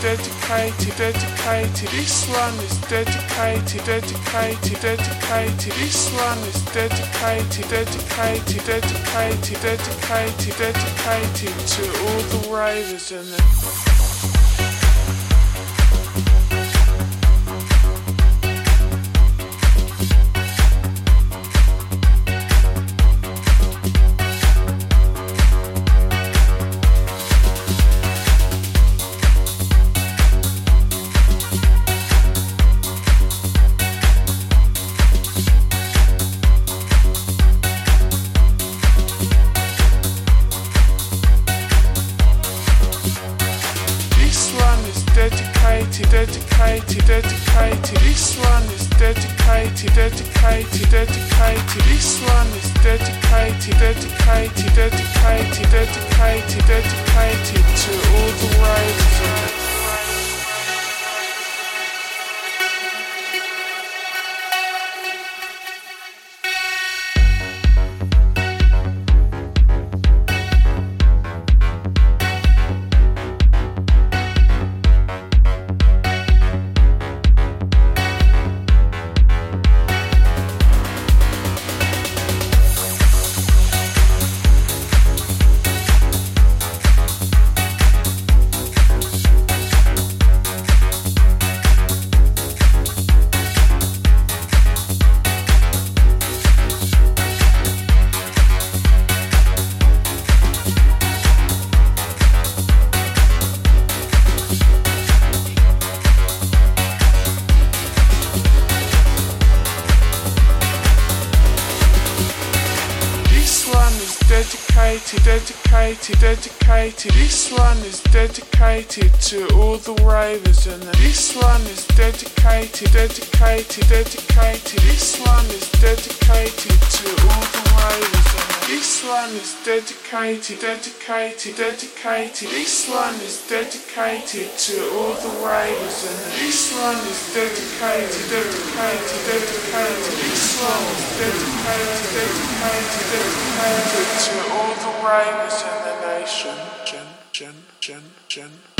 dedicated, dedicated. This one is dedicated, dedicated, dedicated. This one is dedicated, dedicated, dedicated, dedicated, dedicated to all the ravers and the dedicated, dedicated, dedicated. This one is dedicated to all the and this one is dedicated, dedicated, dedicated. This one is dedicated to all the and this one is dedicated, dedicated, dedicated. This one is dedicated, dedicated, dedicated to all the ravers in the nation. Gen, gen, gen, gen.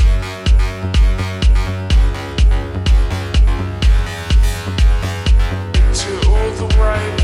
To all